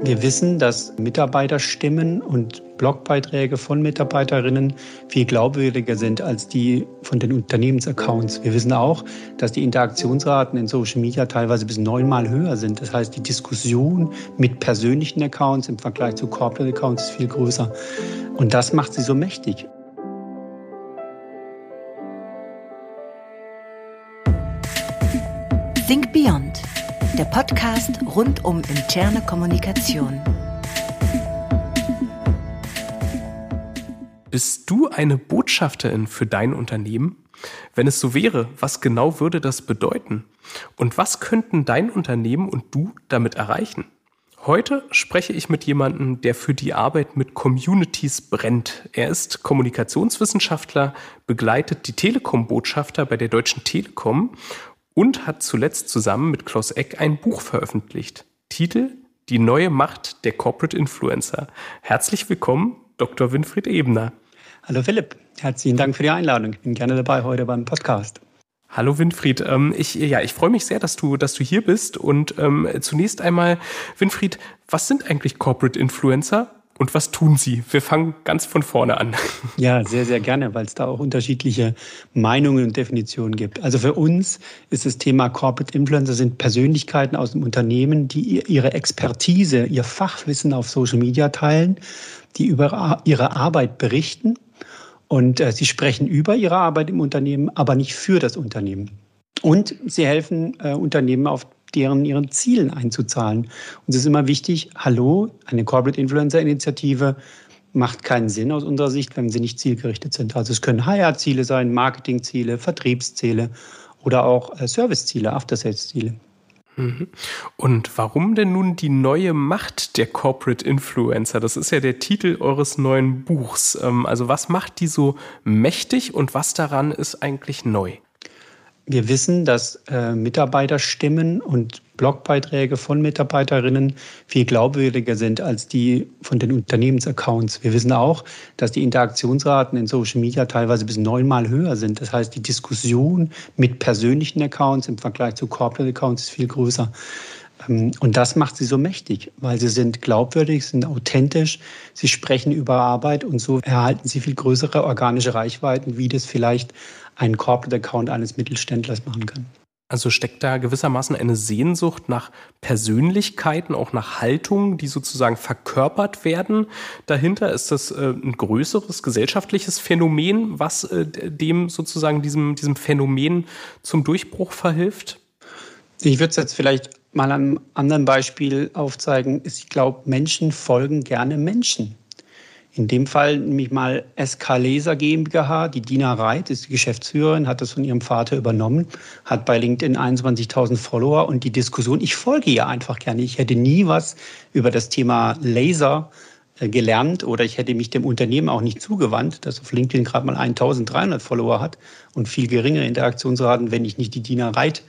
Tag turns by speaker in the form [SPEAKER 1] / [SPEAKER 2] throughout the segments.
[SPEAKER 1] Wir wissen, dass Mitarbeiterstimmen und Blogbeiträge von Mitarbeiterinnen viel glaubwürdiger sind als die von den Unternehmensaccounts. Wir wissen auch, dass die Interaktionsraten in Social Media teilweise bis neunmal höher sind. Das heißt, die Diskussion mit persönlichen Accounts im Vergleich zu Corporate Accounts ist viel größer. Und das macht sie so mächtig.
[SPEAKER 2] Think Beyond, der Podcast rund um interne Kommunikation.
[SPEAKER 3] Bist du eine Botschafterin für dein Unternehmen? Wenn es so wäre, was genau würde das bedeuten? Und was könnten dein Unternehmen und du damit erreichen? Heute spreche ich mit jemandem, der für die Arbeit mit Communities brennt. Er ist Kommunikationswissenschaftler, begleitet die Telekom-Botschafter bei der Deutschen Telekom und hat zuletzt zusammen mit Klaus Eck ein Buch veröffentlicht. Titel Die neue Macht der Corporate Influencer. Herzlich willkommen, Dr. Winfried Ebner.
[SPEAKER 1] Hallo Philipp, herzlichen Dank für die Einladung. Ich bin gerne dabei heute beim Podcast.
[SPEAKER 3] Hallo Winfried, ähm, ich, ja, ich freue mich sehr, dass du, dass du hier bist. Und ähm, zunächst einmal, Winfried, was sind eigentlich Corporate Influencer und was tun Sie? Wir fangen ganz von vorne an.
[SPEAKER 1] Ja, sehr, sehr gerne, weil es da auch unterschiedliche Meinungen und Definitionen gibt. Also für uns ist das Thema Corporate Influencer sind Persönlichkeiten aus dem Unternehmen, die ihre Expertise, ihr Fachwissen auf Social Media teilen, die über ihre Arbeit berichten und äh, sie sprechen über ihre Arbeit im Unternehmen, aber nicht für das Unternehmen. Und sie helfen äh, Unternehmen auf deren ihren Zielen einzuzahlen. Und es ist immer wichtig, hallo, eine Corporate Influencer Initiative macht keinen Sinn aus unserer Sicht, wenn sie nicht zielgerichtet sind. Also es können HR-Ziele sein, Marketingziele, Vertriebsziele oder auch äh, Serviceziele, After-Sales-Ziele.
[SPEAKER 3] Mhm. Und warum denn nun die neue Macht der Corporate Influencer? Das ist ja der Titel eures neuen Buchs. Ähm, also was macht die so mächtig und was daran ist eigentlich neu?
[SPEAKER 1] Wir wissen, dass äh, Mitarbeiterstimmen und Blogbeiträge von Mitarbeiterinnen viel glaubwürdiger sind als die von den Unternehmensaccounts. Wir wissen auch, dass die Interaktionsraten in Social Media teilweise bis neunmal höher sind. Das heißt, die Diskussion mit persönlichen Accounts im Vergleich zu Corporate Accounts ist viel größer. Ähm, und das macht sie so mächtig, weil sie sind glaubwürdig, sind authentisch, sie sprechen über Arbeit und so erhalten sie viel größere organische Reichweiten, wie das vielleicht ein Corporate Account eines Mittelständlers machen kann.
[SPEAKER 3] Also steckt da gewissermaßen eine Sehnsucht nach Persönlichkeiten, auch nach Haltungen, die sozusagen verkörpert werden. Dahinter ist das äh, ein größeres gesellschaftliches Phänomen, was äh, dem sozusagen diesem, diesem Phänomen zum Durchbruch verhilft?
[SPEAKER 1] Ich würde es jetzt vielleicht mal an einem anderen Beispiel aufzeigen. Ich glaube, Menschen folgen gerne Menschen. In dem Fall nehme ich mal SK Laser GmbH. Die Dina Reit ist die Geschäftsführerin, hat das von ihrem Vater übernommen, hat bei LinkedIn 21.000 Follower und die Diskussion, ich folge ihr einfach gerne. Ich hätte nie was über das Thema Laser äh, gelernt oder ich hätte mich dem Unternehmen auch nicht zugewandt, das auf LinkedIn gerade mal 1300 Follower hat und viel geringere Interaktionsraten, wenn ich nicht die Dina Reit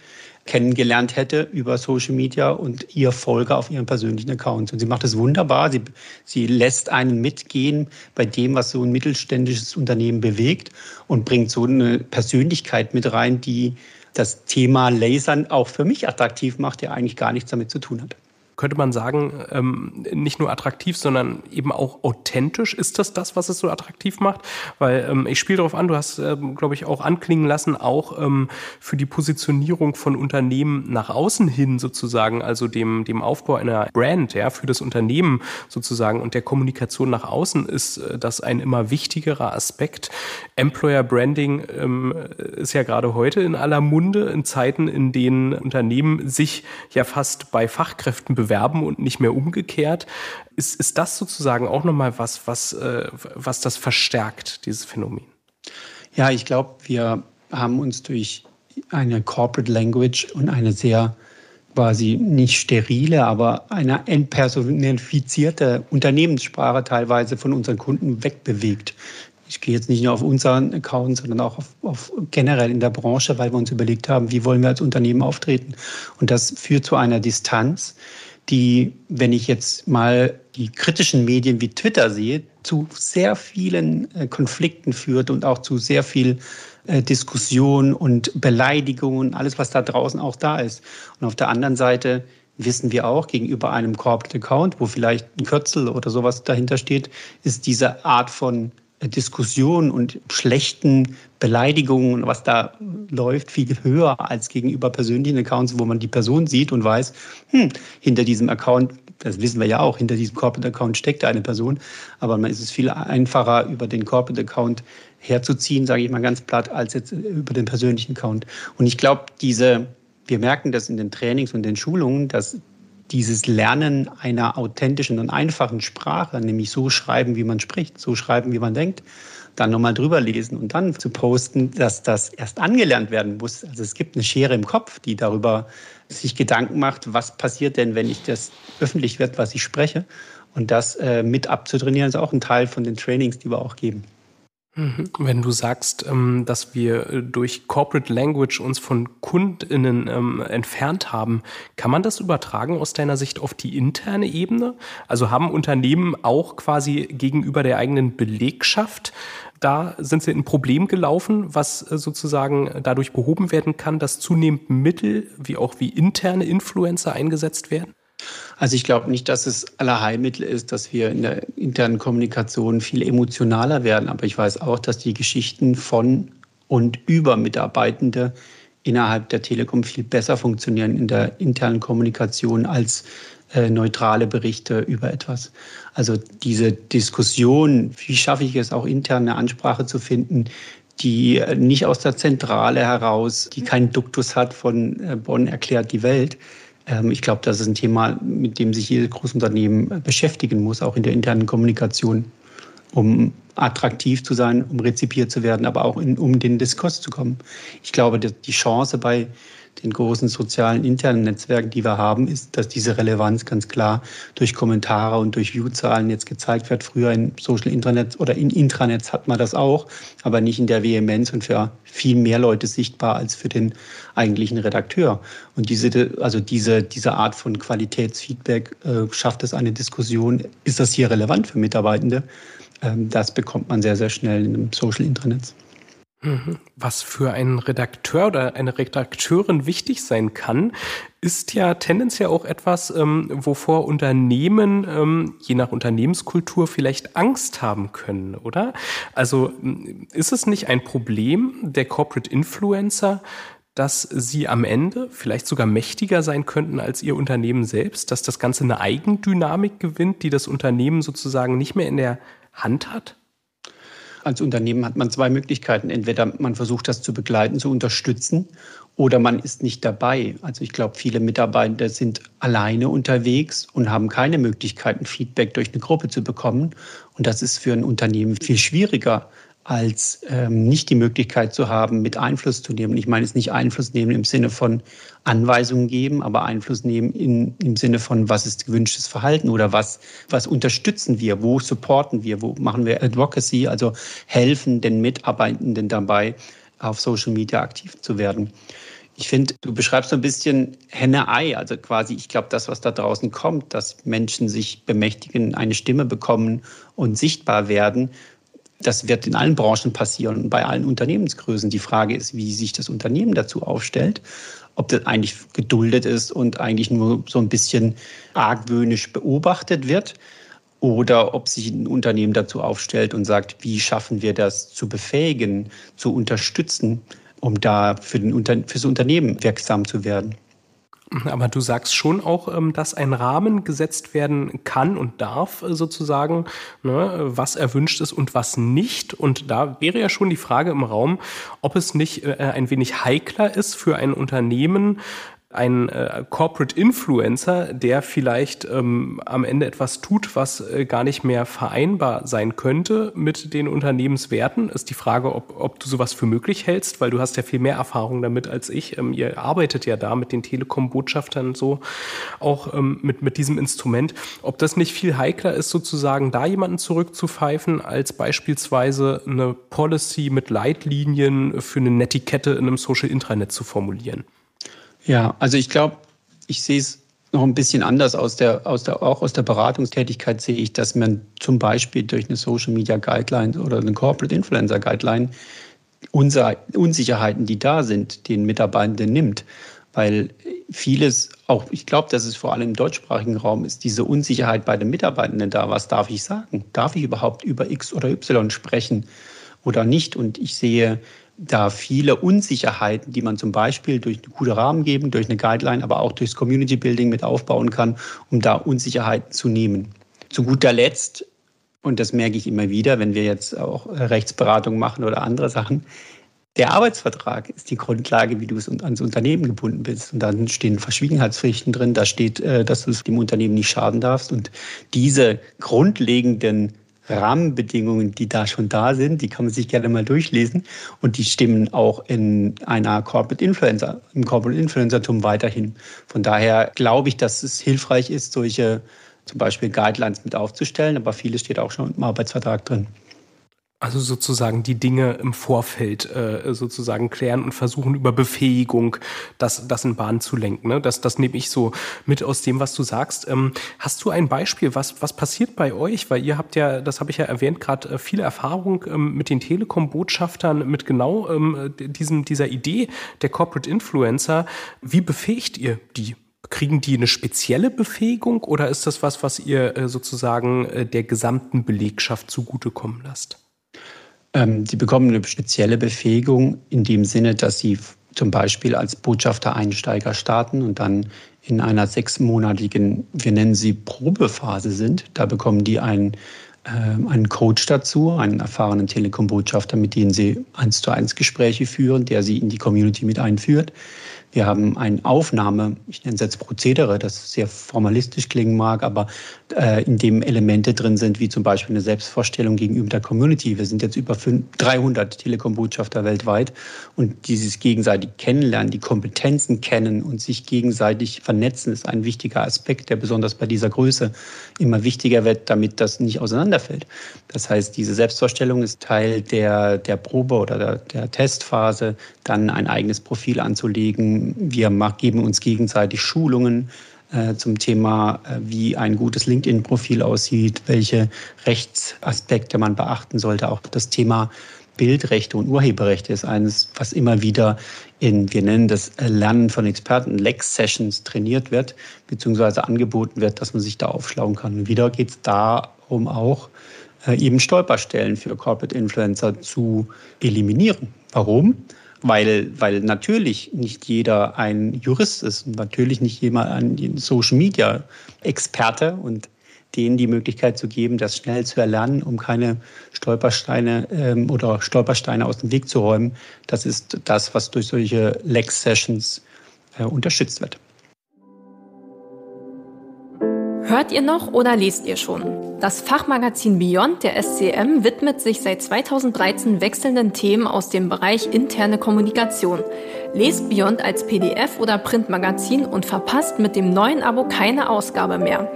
[SPEAKER 1] kennengelernt hätte über Social Media und ihr Folge auf ihren persönlichen Accounts. Und sie macht es wunderbar. Sie, sie lässt einen mitgehen bei dem, was so ein mittelständisches Unternehmen bewegt und bringt so eine Persönlichkeit mit rein, die das Thema Lasern auch für mich attraktiv macht, der eigentlich gar nichts damit zu tun hat
[SPEAKER 3] könnte man sagen, ähm, nicht nur attraktiv, sondern eben auch authentisch. Ist das das, was es so attraktiv macht? Weil ähm, ich spiele darauf an, du hast, ähm, glaube ich, auch anklingen lassen, auch ähm, für die Positionierung von Unternehmen nach außen hin sozusagen, also dem, dem Aufbau einer Brand, ja, für das Unternehmen sozusagen und der Kommunikation nach außen ist äh, das ein immer wichtigerer Aspekt. Employer Branding ähm, ist ja gerade heute in aller Munde, in Zeiten, in denen Unternehmen sich ja fast bei Fachkräften bewegen bewerben und nicht mehr umgekehrt. Ist, ist das sozusagen auch nochmal was, was, äh, was das verstärkt, dieses Phänomen?
[SPEAKER 1] Ja, ich glaube, wir haben uns durch eine Corporate Language und eine sehr quasi nicht sterile, aber eine entpersonifizierte Unternehmenssprache teilweise von unseren Kunden wegbewegt. Ich gehe jetzt nicht nur auf unseren Account, sondern auch auf, auf, generell in der Branche, weil wir uns überlegt haben, wie wollen wir als Unternehmen auftreten. Und das führt zu einer Distanz, die, wenn ich jetzt mal die kritischen Medien wie Twitter sehe, zu sehr vielen äh, Konflikten führt und auch zu sehr viel äh, Diskussion und Beleidigungen, alles, was da draußen auch da ist. Und auf der anderen Seite wissen wir auch, gegenüber einem Corporate Account, wo vielleicht ein Kürzel oder sowas dahinter steht, ist diese Art von Diskussion und schlechten Beleidigungen, was da läuft, viel höher als gegenüber persönlichen Accounts, wo man die Person sieht und weiß, hm, hinter diesem Account, das wissen wir ja auch, hinter diesem Corporate Account steckt eine Person, aber man ist es viel einfacher, über den Corporate Account herzuziehen, sage ich mal ganz platt, als jetzt über den persönlichen Account. Und ich glaube, diese, wir merken das in den Trainings und den Schulungen, dass dieses Lernen einer authentischen und einfachen Sprache, nämlich so schreiben, wie man spricht, so schreiben, wie man denkt, dann nochmal drüber lesen und dann zu posten, dass das erst angelernt werden muss. Also es gibt eine Schere im Kopf, die darüber sich Gedanken macht, was passiert denn, wenn ich das öffentlich wird, was ich spreche. Und das äh, mit abzutrainieren, ist auch ein Teil von den Trainings, die wir auch geben.
[SPEAKER 3] Mhm. Wenn du sagst, ähm, dass wir äh, durch Corporate Language uns von KundInnen ähm, entfernt haben, kann man das übertragen aus deiner Sicht auf die interne Ebene? Also haben Unternehmen auch quasi gegenüber der eigenen Belegschaft da sind sie in ein Problem gelaufen, was äh, sozusagen dadurch behoben werden kann, dass zunehmend Mittel wie auch wie interne Influencer eingesetzt werden?
[SPEAKER 1] Also ich glaube nicht, dass es aller Heilmittel ist, dass wir in der internen Kommunikation viel emotionaler werden. Aber ich weiß auch, dass die Geschichten von und über Mitarbeitende innerhalb der Telekom viel besser funktionieren in der internen Kommunikation als äh, neutrale Berichte über etwas. Also diese Diskussion, wie schaffe ich es auch intern eine Ansprache zu finden, die nicht aus der Zentrale heraus, die keinen Duktus hat von äh, Bonn erklärt die Welt, ich glaube, das ist ein Thema, mit dem sich jedes Großunternehmen beschäftigen muss, auch in der internen Kommunikation, um attraktiv zu sein, um rezipiert zu werden, aber auch in, um den Diskurs zu kommen. Ich glaube, die Chance bei den großen sozialen internen Netzwerken, die wir haben, ist, dass diese Relevanz ganz klar durch Kommentare und durch Viewzahlen jetzt gezeigt wird. Früher in Social Intranets oder in Intranets hat man das auch, aber nicht in der Vehemenz und für viel mehr Leute sichtbar als für den eigentlichen Redakteur. Und diese, also diese, diese Art von Qualitätsfeedback äh, schafft es eine Diskussion. Ist das hier relevant für Mitarbeitende? Ähm, das bekommt man sehr, sehr schnell in einem Social Intranetz.
[SPEAKER 3] Mhm. Was für einen Redakteur oder eine Redakteurin wichtig sein kann, ist ja tendenziell auch etwas, ähm, wovor Unternehmen ähm, je nach Unternehmenskultur vielleicht Angst haben können, oder? Also ist es nicht ein Problem der Corporate Influencer, dass sie am Ende vielleicht sogar mächtiger sein könnten als ihr Unternehmen selbst, dass das Ganze eine Eigendynamik gewinnt, die das Unternehmen sozusagen nicht mehr in der Hand hat?
[SPEAKER 1] Als Unternehmen hat man zwei Möglichkeiten. Entweder man versucht das zu begleiten, zu unterstützen oder man ist nicht dabei. Also ich glaube, viele Mitarbeiter sind alleine unterwegs und haben keine Möglichkeiten, Feedback durch eine Gruppe zu bekommen. Und das ist für ein Unternehmen viel schwieriger, als ähm, nicht die Möglichkeit zu haben, mit Einfluss zu nehmen. Ich meine es nicht Einfluss nehmen im Sinne von Anweisungen geben, aber Einfluss nehmen in, im Sinne von, was ist gewünschtes Verhalten oder was, was unterstützen wir, wo supporten wir, wo machen wir Advocacy, also helfen den Mitarbeitenden dabei, auf Social Media aktiv zu werden. Ich finde, du beschreibst so ein bisschen Henne-Ei, also quasi, ich glaube, das, was da draußen kommt, dass Menschen sich bemächtigen, eine Stimme bekommen und sichtbar werden, das wird in allen Branchen passieren, bei allen Unternehmensgrößen. Die Frage ist, wie sich das Unternehmen dazu aufstellt, ob das eigentlich geduldet ist und eigentlich nur so ein bisschen argwöhnisch beobachtet wird oder ob sich ein Unternehmen dazu aufstellt und sagt, wie schaffen wir das zu befähigen, zu unterstützen, um da für, den für das Unternehmen wirksam zu werden.
[SPEAKER 3] Aber du sagst schon auch, ähm, dass ein Rahmen gesetzt werden kann und darf, äh, sozusagen, ne, was erwünscht ist und was nicht. Und da wäre ja schon die Frage im Raum, ob es nicht äh, ein wenig heikler ist für ein Unternehmen, ein äh, Corporate Influencer, der vielleicht ähm, am Ende etwas tut, was äh, gar nicht mehr vereinbar sein könnte mit den Unternehmenswerten. Ist die Frage, ob, ob du sowas für möglich hältst, weil du hast ja viel mehr Erfahrung damit als ich. Ähm, ihr arbeitet ja da mit den Telekom-Botschaftern so auch ähm, mit, mit diesem Instrument. Ob das nicht viel heikler ist, sozusagen da jemanden zurückzupfeifen, als beispielsweise eine Policy mit Leitlinien für eine Netiquette in einem Social Intranet zu formulieren.
[SPEAKER 1] Ja, also ich glaube, ich sehe es noch ein bisschen anders aus der, aus der, auch aus der Beratungstätigkeit sehe ich, dass man zum Beispiel durch eine Social Media Guideline oder eine Corporate Influencer Guideline Unsicherheiten, die da sind, den Mitarbeitenden nimmt. Weil vieles, auch ich glaube, dass es vor allem im deutschsprachigen Raum ist, diese Unsicherheit bei den Mitarbeitenden da. Was darf ich sagen? Darf ich überhaupt über X oder Y sprechen oder nicht? Und ich sehe da viele Unsicherheiten, die man zum Beispiel durch eine gute Rahmengebung, durch eine Guideline, aber auch durchs Community Building mit aufbauen kann, um da Unsicherheiten zu nehmen. Zu guter Letzt, und das merke ich immer wieder, wenn wir jetzt auch Rechtsberatung machen oder andere Sachen, der Arbeitsvertrag ist die Grundlage, wie du ans Unternehmen gebunden bist. Und dann stehen Verschwiegenheitspflichten drin, da steht, äh, dass du dem Unternehmen nicht schaden darfst. Und diese grundlegenden Rahmenbedingungen, die da schon da sind, die kann man sich gerne mal durchlesen und die stimmen auch in einer Corporate Influencer, im Corporate Influencertum weiterhin. Von daher glaube ich, dass es hilfreich ist, solche zum Beispiel Guidelines mit aufzustellen, aber vieles steht auch schon im Arbeitsvertrag drin.
[SPEAKER 3] Also sozusagen die Dinge im Vorfeld äh, sozusagen klären und versuchen über Befähigung das, das in Bahn zu lenken. Ne? Das, das nehme ich so mit aus dem, was du sagst. Ähm, hast du ein Beispiel, was, was passiert bei euch? Weil ihr habt ja, das habe ich ja erwähnt, gerade äh, viele Erfahrung ähm, mit den Telekom-Botschaftern, mit genau ähm, diesem, dieser Idee der Corporate Influencer. Wie befähigt ihr die? Kriegen die eine spezielle Befähigung oder ist das was, was ihr äh, sozusagen äh, der gesamten Belegschaft zugutekommen lasst?
[SPEAKER 1] Ähm, die bekommen eine spezielle Befähigung in dem Sinne, dass sie zum Beispiel als Botschafter-Einsteiger starten und dann in einer sechsmonatigen, wir nennen sie Probephase sind. Da bekommen die einen, äh, einen Coach dazu, einen erfahrenen Telekom-Botschafter, mit dem sie eins zu eins Gespräche führen, der sie in die Community mit einführt. Wir haben eine Aufnahme, ich nenne es jetzt Prozedere, das sehr formalistisch klingen mag, aber äh, in dem Elemente drin sind, wie zum Beispiel eine Selbstvorstellung gegenüber der Community. Wir sind jetzt über 300 Telekom-Botschafter weltweit und dieses gegenseitig Kennenlernen, die Kompetenzen kennen und sich gegenseitig vernetzen, ist ein wichtiger Aspekt, der besonders bei dieser Größe immer wichtiger wird, damit das nicht auseinanderfällt. Das heißt, diese Selbstvorstellung ist Teil der, der Probe oder der, der Testphase, dann ein eigenes Profil anzulegen. Wir geben uns gegenseitig Schulungen zum Thema, äh, wie ein gutes LinkedIn-Profil aussieht, welche Rechtsaspekte man beachten sollte. Auch das Thema Bildrechte und Urheberrechte ist eines, was immer wieder in, wir nennen das Lernen von Experten, Lex-Sessions trainiert wird, beziehungsweise angeboten wird, dass man sich da aufschlauen kann. Und wieder geht es darum auch, äh, eben Stolperstellen für Corporate Influencer zu eliminieren. Warum? Weil, weil natürlich nicht jeder ein Jurist ist und natürlich nicht jemand ein Social Media Experte und denen die Möglichkeit zu geben, das schnell zu erlernen, um keine Stolpersteine ähm, oder Stolpersteine aus dem Weg zu räumen. Das ist das, was durch solche Lex-Sessions äh, unterstützt wird.
[SPEAKER 4] Hört ihr noch oder lest ihr schon? Das Fachmagazin Beyond der SCM widmet sich seit 2013 wechselnden Themen aus dem Bereich interne Kommunikation. Lest Beyond als PDF oder Printmagazin und verpasst mit dem neuen Abo keine Ausgabe mehr.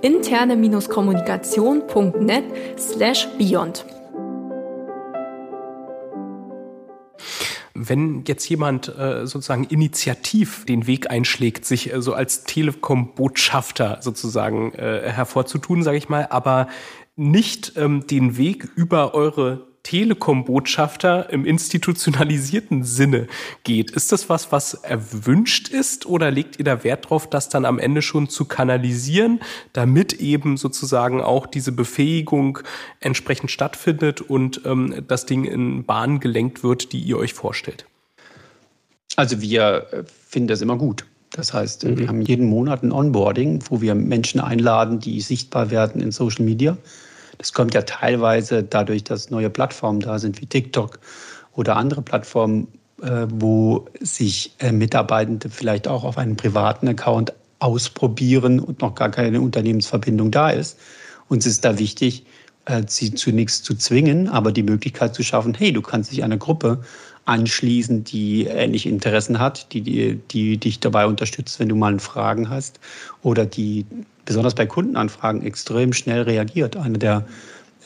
[SPEAKER 4] interne-kommunikation.net slash beyond.
[SPEAKER 3] Wenn jetzt jemand äh, sozusagen initiativ den Weg einschlägt, sich äh, so als Telekom-Botschafter sozusagen äh, hervorzutun, sage ich mal, aber nicht ähm, den Weg über eure Telekom-Botschafter im institutionalisierten Sinne geht. Ist das was, was erwünscht ist oder legt ihr da Wert drauf, das dann am Ende schon zu kanalisieren, damit eben sozusagen auch diese Befähigung entsprechend stattfindet und ähm, das Ding in Bahnen gelenkt wird, die ihr euch vorstellt?
[SPEAKER 1] Also wir äh, finden das immer gut. Das heißt, mhm. wir haben jeden Monat ein Onboarding, wo wir Menschen einladen, die sichtbar werden in Social Media das kommt ja teilweise dadurch, dass neue Plattformen da sind wie TikTok oder andere Plattformen, äh, wo sich äh, Mitarbeitende vielleicht auch auf einem privaten Account ausprobieren und noch gar keine Unternehmensverbindung da ist. Uns ist da wichtig, sie zu nichts zu zwingen, aber die Möglichkeit zu schaffen, hey, du kannst dich einer Gruppe anschließen, die ähnliche Interessen hat, die, die, die dich dabei unterstützt, wenn du mal Fragen hast oder die besonders bei Kundenanfragen extrem schnell reagiert. Einer der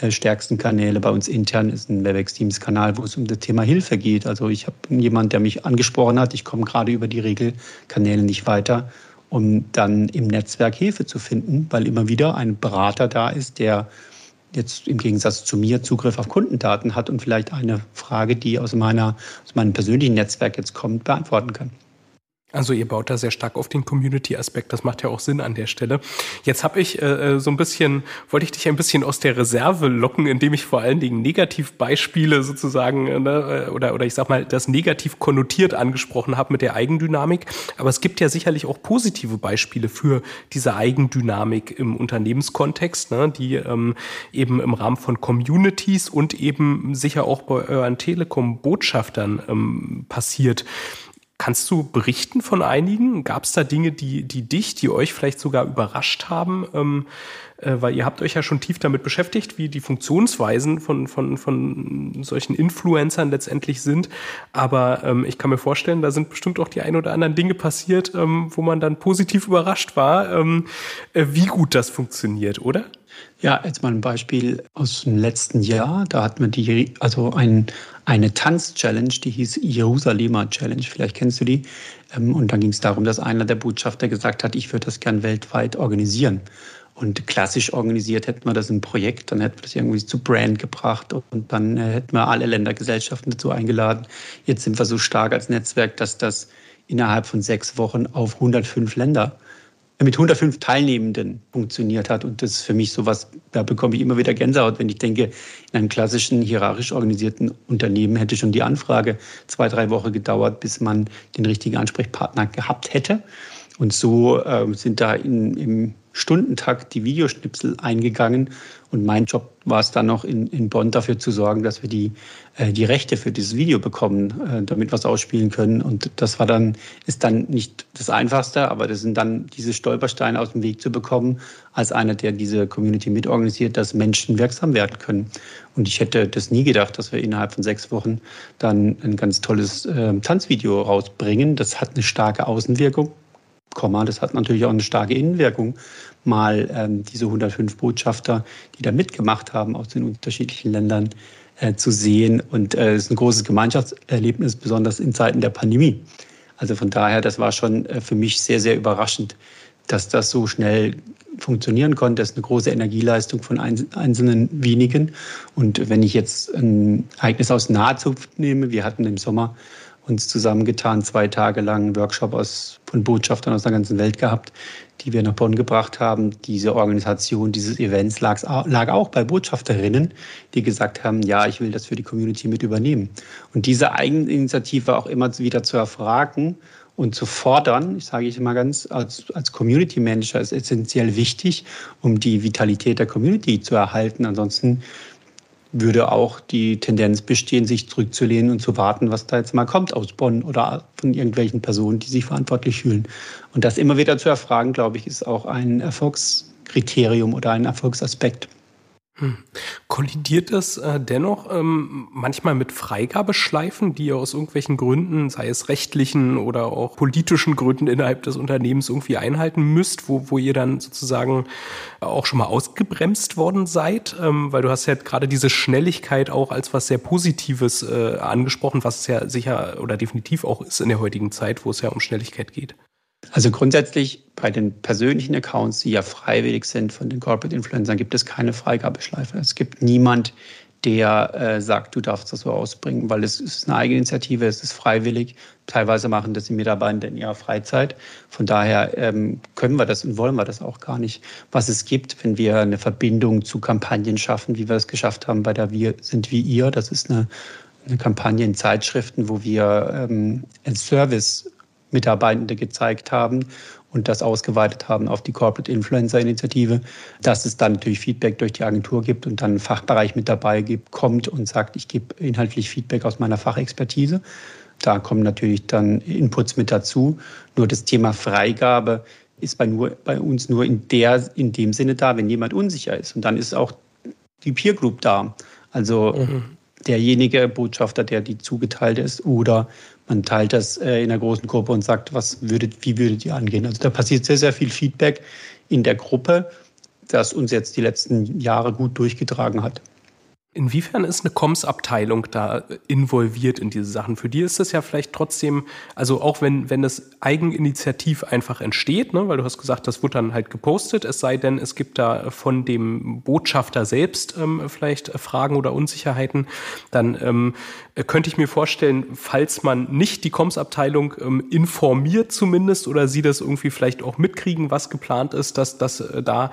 [SPEAKER 1] äh, stärksten Kanäle bei uns intern ist ein WebEx Teams Kanal, wo es um das Thema Hilfe geht. Also ich habe jemanden, der mich angesprochen hat, ich komme gerade über die Regelkanäle nicht weiter, um dann im Netzwerk Hilfe zu finden, weil immer wieder ein Berater da ist, der jetzt im Gegensatz zu mir Zugriff auf Kundendaten hat und vielleicht eine Frage, die aus, meiner, aus meinem persönlichen Netzwerk jetzt kommt, beantworten kann.
[SPEAKER 3] Also ihr baut da sehr stark auf den Community-Aspekt, das macht ja auch Sinn an der Stelle. Jetzt habe ich äh, äh, so ein bisschen, wollte ich dich ein bisschen aus der Reserve locken, indem ich vor allen Dingen Negativbeispiele sozusagen, äh, ne, äh, oder, oder ich sag mal, das negativ konnotiert angesprochen habe mit der Eigendynamik. Aber es gibt ja sicherlich auch positive Beispiele für diese Eigendynamik im Unternehmenskontext, ne, die ähm, eben im Rahmen von Communities und eben sicher auch bei euren Telekom-Botschaftern ähm, passiert. Kannst du berichten von einigen? Gab es da Dinge, die, die dich, die euch vielleicht sogar überrascht haben? Ähm, äh, weil ihr habt euch ja schon tief damit beschäftigt, wie die Funktionsweisen von, von, von solchen Influencern letztendlich sind. Aber ähm, ich kann mir vorstellen, da sind bestimmt auch die ein oder anderen Dinge passiert, ähm, wo man dann positiv überrascht war, ähm, äh, wie gut das funktioniert, oder?
[SPEAKER 1] Ja, jetzt mal ein Beispiel aus dem letzten Jahr. Da hatten wir die, also ein, eine Tanz-Challenge, die hieß Jerusalemer Challenge. Vielleicht kennst du die. Ähm, und dann ging es darum, dass einer der Botschafter gesagt hat, ich würde das gern weltweit organisieren. Und klassisch organisiert hätten wir das im Projekt, dann hätten wir das irgendwie zu Brand gebracht und dann äh, hätten wir alle Ländergesellschaften dazu eingeladen. Jetzt sind wir so stark als Netzwerk, dass das innerhalb von sechs Wochen auf 105 Länder mit 105 Teilnehmenden funktioniert hat. Und das ist für mich sowas, da bekomme ich immer wieder Gänsehaut, wenn ich denke, in einem klassischen hierarchisch organisierten Unternehmen hätte schon die Anfrage zwei, drei Wochen gedauert, bis man den richtigen Ansprechpartner gehabt hätte. Und so äh, sind da in, im Stundentakt die Videoschnipsel eingegangen. Und mein Job war es dann noch in, in Bonn dafür zu sorgen, dass wir die, die Rechte für dieses Video bekommen, äh, damit wir es ausspielen können. Und das war dann, ist dann nicht das Einfachste, aber das sind dann diese Stolpersteine aus dem Weg zu bekommen, als einer, der diese Community mitorganisiert, dass Menschen wirksam werden können. Und ich hätte das nie gedacht, dass wir innerhalb von sechs Wochen dann ein ganz tolles äh, Tanzvideo rausbringen. Das hat eine starke Außenwirkung Komma. Das hat natürlich auch eine starke Innenwirkung. Mal ähm, diese 105 Botschafter, die da mitgemacht haben aus den unterschiedlichen Ländern, äh, zu sehen. Und äh, es äh, ist ein großes Gemeinschaftserlebnis, besonders in Zeiten der Pandemie. Also von daher, das war schon äh, für mich sehr, sehr überraschend, dass das so schnell funktionieren konnte. Das ist eine große Energieleistung von einzelnen wenigen. Und wenn ich jetzt ein Ereignis aus naher nehme, wir hatten im Sommer uns zusammengetan, zwei Tage lang einen Workshop aus, von Botschaftern aus der ganzen Welt gehabt, die wir nach Bonn gebracht haben. Diese Organisation dieses Events lag, lag auch bei Botschafterinnen, die gesagt haben, ja, ich will das für die Community mit übernehmen. Und diese Eigeninitiative auch immer wieder zu erfragen und zu fordern, ich sage ich mal ganz, als, als Community Manager ist essentiell wichtig, um die Vitalität der Community zu erhalten. Ansonsten würde auch die Tendenz bestehen, sich zurückzulehnen und zu warten, was da jetzt mal kommt aus Bonn oder von irgendwelchen Personen, die sich verantwortlich fühlen. Und das immer wieder zu erfragen, glaube ich, ist auch ein Erfolgskriterium oder ein Erfolgsaspekt.
[SPEAKER 3] Hm. Kollidiert das äh, dennoch ähm, manchmal mit Freigabeschleifen, die ihr aus irgendwelchen Gründen, sei es rechtlichen oder auch politischen Gründen innerhalb des Unternehmens irgendwie einhalten müsst, wo, wo ihr dann sozusagen auch schon mal ausgebremst worden seid? Ähm, weil du hast ja gerade diese Schnelligkeit auch als was sehr Positives äh, angesprochen, was es ja sicher oder definitiv auch ist in der heutigen Zeit, wo es ja um Schnelligkeit geht.
[SPEAKER 1] Also grundsätzlich bei den persönlichen Accounts, die ja freiwillig sind von den Corporate Influencern, gibt es keine Freigabeschleife. Es gibt niemand, der äh, sagt, du darfst das so ausbringen, weil es ist eine Eigeninitiative, es ist freiwillig. Teilweise machen das die Mitarbeiter in ihrer Freizeit. Von daher ähm, können wir das und wollen wir das auch gar nicht. Was es gibt, wenn wir eine Verbindung zu Kampagnen schaffen, wie wir es geschafft haben bei der Wir sind wie ihr, das ist eine, eine Kampagne in Zeitschriften, wo wir ähm, ein Service Mitarbeitende gezeigt haben und das ausgeweitet haben auf die Corporate Influencer Initiative, dass es dann natürlich Feedback durch die Agentur gibt und dann ein Fachbereich mit dabei gibt, kommt und sagt, ich gebe inhaltlich Feedback aus meiner Fachexpertise. da kommen natürlich dann Inputs mit dazu. Nur das Thema Freigabe ist bei, nur, bei uns nur in, der, in dem Sinne da, wenn jemand unsicher ist. Und dann ist auch die Peer Group da. Also mhm. derjenige Botschafter, der die zugeteilt ist, oder man teilt das äh, in einer großen Gruppe und sagt, was würdet, wie würdet ihr angehen? Also da passiert sehr, sehr viel Feedback in der Gruppe, das uns jetzt die letzten Jahre gut durchgetragen hat.
[SPEAKER 3] Inwiefern ist eine Comms-Abteilung da involviert in diese Sachen? Für die ist das ja vielleicht trotzdem, also auch wenn, wenn das eigeninitiativ einfach entsteht, ne, weil du hast gesagt, das wird dann halt gepostet, es sei denn, es gibt da von dem Botschafter selbst ähm, vielleicht Fragen oder Unsicherheiten, dann ähm, könnte ich mir vorstellen, falls man nicht die Comms-Abteilung ähm, informiert zumindest oder sie das irgendwie vielleicht auch mitkriegen, was geplant ist, dass, dass äh, da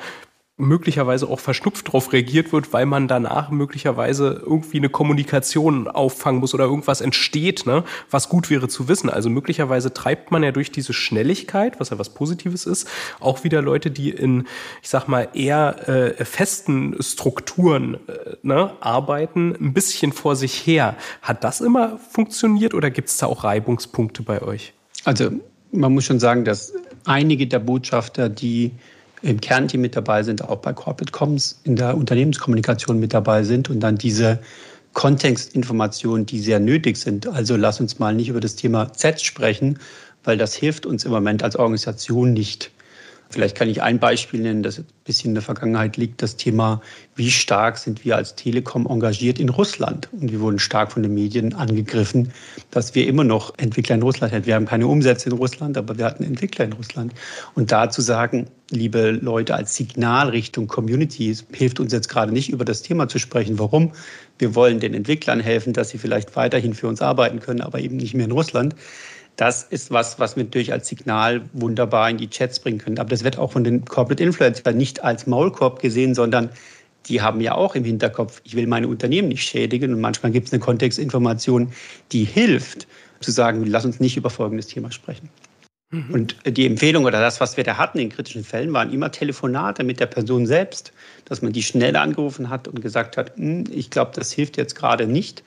[SPEAKER 3] möglicherweise auch verschnupft darauf reagiert wird, weil man danach möglicherweise irgendwie eine Kommunikation auffangen muss oder irgendwas entsteht, ne, was gut wäre zu wissen. Also möglicherweise treibt man ja durch diese Schnelligkeit, was ja was Positives ist, auch wieder Leute, die in, ich sag mal, eher äh, festen Strukturen äh, ne, arbeiten, ein bisschen vor sich her. Hat das immer funktioniert oder gibt es da auch Reibungspunkte bei euch?
[SPEAKER 1] Also man muss schon sagen, dass einige der Botschafter, die im Kernteam mit dabei sind, auch bei Corporate Comms in der Unternehmenskommunikation mit dabei sind und dann diese Kontextinformationen, die sehr nötig sind. Also lass uns mal nicht über das Thema Z sprechen, weil das hilft uns im Moment als Organisation nicht. Vielleicht kann ich ein Beispiel nennen, das ein bisschen in der Vergangenheit liegt, das Thema, wie stark sind wir als Telekom engagiert in Russland? Und wir wurden stark von den Medien angegriffen, dass wir immer noch Entwickler in Russland hätten. Wir haben keine Umsätze in Russland, aber wir hatten Entwickler in Russland. Und da zu sagen, liebe Leute, als Signal Richtung Communities hilft uns jetzt gerade nicht, über das Thema zu sprechen. Warum? Wir wollen den Entwicklern helfen, dass sie vielleicht weiterhin für uns arbeiten können, aber eben nicht mehr in Russland. Das ist was, was wir natürlich als Signal wunderbar in die Chats bringen können. Aber das wird auch von den Corporate Influencern nicht als Maulkorb gesehen, sondern die haben ja auch im Hinterkopf, ich will meine Unternehmen nicht schädigen. Und manchmal gibt es eine Kontextinformation, die hilft, zu sagen, lass uns nicht über folgendes Thema sprechen. Mhm. Und die Empfehlung oder das, was wir da hatten in kritischen Fällen, waren immer Telefonate mit der Person selbst, dass man die schnell angerufen hat und gesagt hat, hm, ich glaube, das hilft jetzt gerade nicht.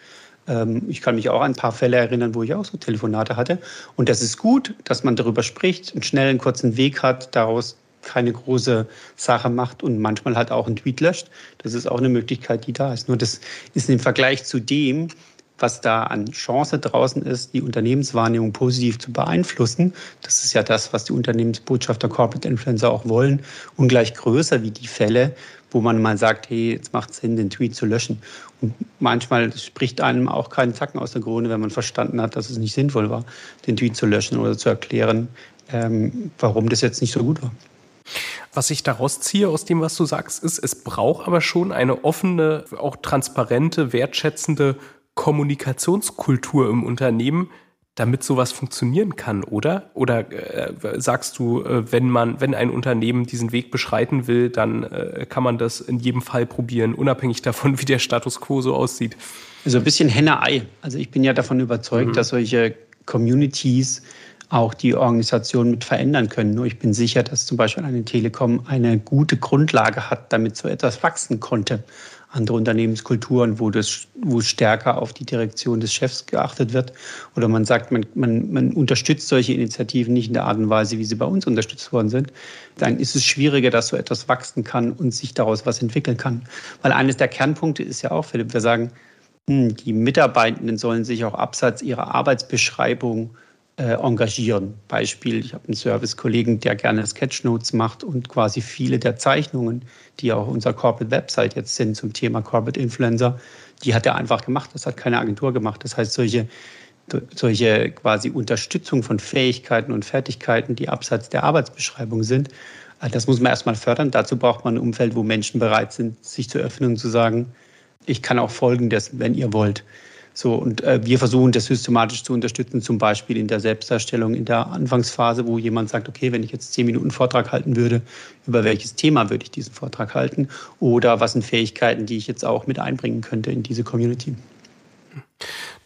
[SPEAKER 1] Ähm, ich kann mich auch an ein paar Fälle erinnern, wo ich auch so Telefonate hatte. Und das ist gut, dass man darüber spricht, einen schnellen, kurzen Weg hat, daraus keine große Sache macht und manchmal halt auch einen Tweet löscht. Das ist auch eine Möglichkeit, die da ist. Nur das ist im Vergleich zu dem, was da an Chance draußen ist, die Unternehmenswahrnehmung positiv zu beeinflussen. Das ist ja das, was die Unternehmensbotschafter, Corporate Influencer auch wollen, ungleich größer wie die Fälle, wo man mal sagt, hey, jetzt macht es Sinn, den Tweet zu löschen. Und manchmal spricht einem auch keinen Zacken aus der Krone, wenn man verstanden hat, dass es nicht sinnvoll war, den Tweet zu löschen oder zu erklären, ähm, warum das jetzt nicht so gut war.
[SPEAKER 3] Was ich daraus ziehe aus dem, was du sagst, ist, es braucht aber schon eine offene, auch transparente, wertschätzende Kommunikationskultur im Unternehmen, damit sowas funktionieren kann, oder? Oder äh, sagst du, äh, wenn man, wenn ein Unternehmen diesen Weg beschreiten will, dann äh, kann man das in jedem Fall probieren, unabhängig davon, wie der Status quo so aussieht?
[SPEAKER 1] So ein bisschen Henne-Ei. Also ich bin ja davon überzeugt, mhm. dass solche Communities auch die Organisation mit verändern können. Nur ich bin sicher, dass zum Beispiel eine Telekom eine gute Grundlage hat, damit so etwas wachsen konnte andere Unternehmenskulturen, wo, das, wo stärker auf die Direktion des Chefs geachtet wird. Oder man sagt, man, man, man unterstützt solche Initiativen nicht in der Art und Weise, wie sie bei uns unterstützt worden sind. Dann ist es schwieriger, dass so etwas wachsen kann und sich daraus was entwickeln kann. Weil eines der Kernpunkte ist ja auch, Philipp, wir sagen, hm, die Mitarbeitenden sollen sich auch abseits ihrer Arbeitsbeschreibung äh, engagieren. Beispiel, ich habe einen Service-Kollegen, der gerne Sketchnotes macht und quasi viele der Zeichnungen, die auch unser Corporate Website jetzt sind zum Thema Corporate Influencer, die hat er einfach gemacht. Das hat keine Agentur gemacht. Das heißt, solche, solche quasi Unterstützung von Fähigkeiten und Fertigkeiten, die abseits der Arbeitsbeschreibung sind, äh, das muss man erstmal fördern. Dazu braucht man ein Umfeld, wo Menschen bereit sind, sich zu öffnen und zu sagen, ich kann auch Folgendes, wenn ihr wollt. So, und äh, wir versuchen das systematisch zu unterstützen, zum Beispiel in der Selbstdarstellung, in der Anfangsphase, wo jemand sagt, okay, wenn ich jetzt zehn Minuten Vortrag halten würde, über welches Thema würde ich diesen Vortrag halten? Oder was sind Fähigkeiten, die ich jetzt auch mit einbringen könnte in diese Community?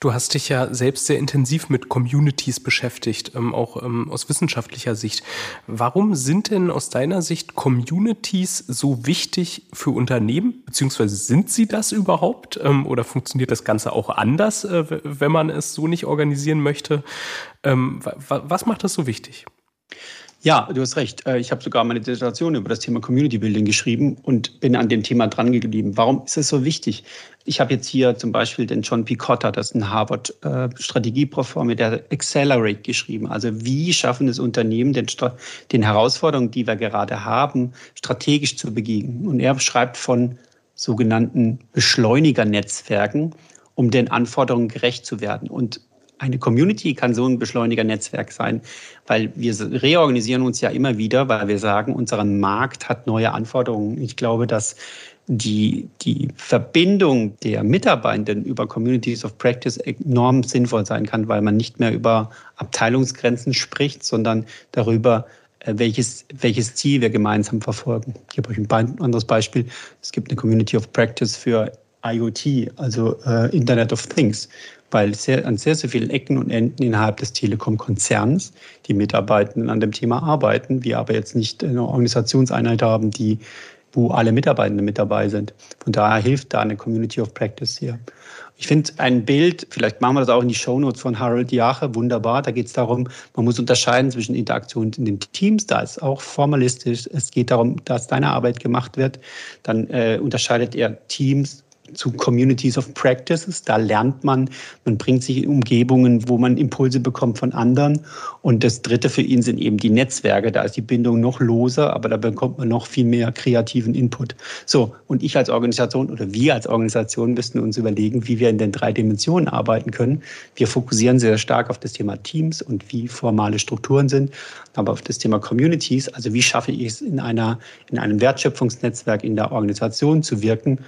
[SPEAKER 3] Du hast dich ja selbst sehr intensiv mit Communities beschäftigt, ähm, auch ähm, aus wissenschaftlicher Sicht. Warum sind denn aus deiner Sicht Communities so wichtig für Unternehmen? Beziehungsweise sind sie das überhaupt? Ähm, oder funktioniert das Ganze auch anders, äh, wenn man es so nicht organisieren möchte? Ähm, was macht das so wichtig?
[SPEAKER 1] Ja, du hast recht. Äh, ich habe sogar meine Dissertation über das Thema Community Building geschrieben und bin an dem Thema dran geblieben. Warum ist es so wichtig? Ich habe jetzt hier zum Beispiel den John Picotta, das ist ein Harvard-Strategieprofessor, mit der Accelerate geschrieben. Also wie schaffen es Unternehmen, den, den Herausforderungen, die wir gerade haben, strategisch zu begegnen? Und er schreibt von sogenannten Beschleunigernetzwerken, um den Anforderungen gerecht zu werden. Und eine Community kann so ein Beschleuniger-Netzwerk sein, weil wir reorganisieren uns ja immer wieder, weil wir sagen, unser Markt hat neue Anforderungen. Ich glaube, dass die, die Verbindung der Mitarbeitenden über Communities of Practice enorm sinnvoll sein kann, weil man nicht mehr über Abteilungsgrenzen spricht, sondern darüber, äh, welches, welches Ziel wir gemeinsam verfolgen. Ich gebe euch ein anderes Beispiel. Es gibt eine Community of Practice für IoT, also äh, Internet of Things weil sehr, an sehr, sehr vielen Ecken und Enden innerhalb des Telekom-Konzerns die Mitarbeitenden an dem Thema arbeiten, wir aber jetzt nicht eine Organisationseinheit haben, die, wo alle Mitarbeitenden mit dabei sind. Von daher hilft da eine Community of Practice hier. Ich finde ein Bild, vielleicht machen wir das auch in die Shownotes von Harold Jache, wunderbar. Da geht es darum, man muss unterscheiden zwischen Interaktion in den Teams, da ist auch formalistisch. Es geht darum, dass deine Arbeit gemacht wird. Dann äh, unterscheidet er Teams zu Communities of Practices. Da lernt man, man bringt sich in Umgebungen, wo man Impulse bekommt von anderen. Und das Dritte für ihn sind eben die Netzwerke. Da ist die Bindung noch loser, aber da bekommt man noch viel mehr kreativen Input. So, und ich als Organisation oder wir als Organisation müssten uns überlegen, wie wir in den drei Dimensionen arbeiten können. Wir fokussieren sehr stark auf das Thema Teams und wie formale Strukturen sind, aber auf das Thema Communities, also wie schaffe ich es in einer, in einem Wertschöpfungsnetzwerk in der Organisation zu wirken,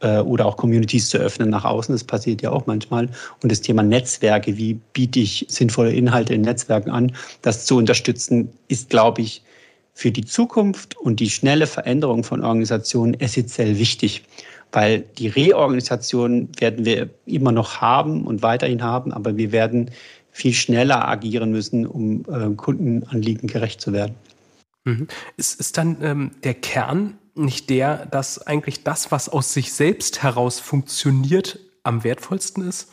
[SPEAKER 1] oder auch Communities zu öffnen nach außen. Das passiert ja auch manchmal. Und das Thema Netzwerke, wie biete ich sinnvolle Inhalte in Netzwerken an, das zu unterstützen, ist, glaube ich, für die Zukunft und die schnelle Veränderung von Organisationen essentiell wichtig. Weil die Reorganisation werden wir immer noch haben und weiterhin haben, aber wir werden viel schneller agieren müssen, um äh, Kundenanliegen gerecht zu werden.
[SPEAKER 3] Mhm. Ist, ist dann ähm, der Kern nicht der, dass eigentlich das, was aus sich selbst heraus funktioniert, am wertvollsten ist?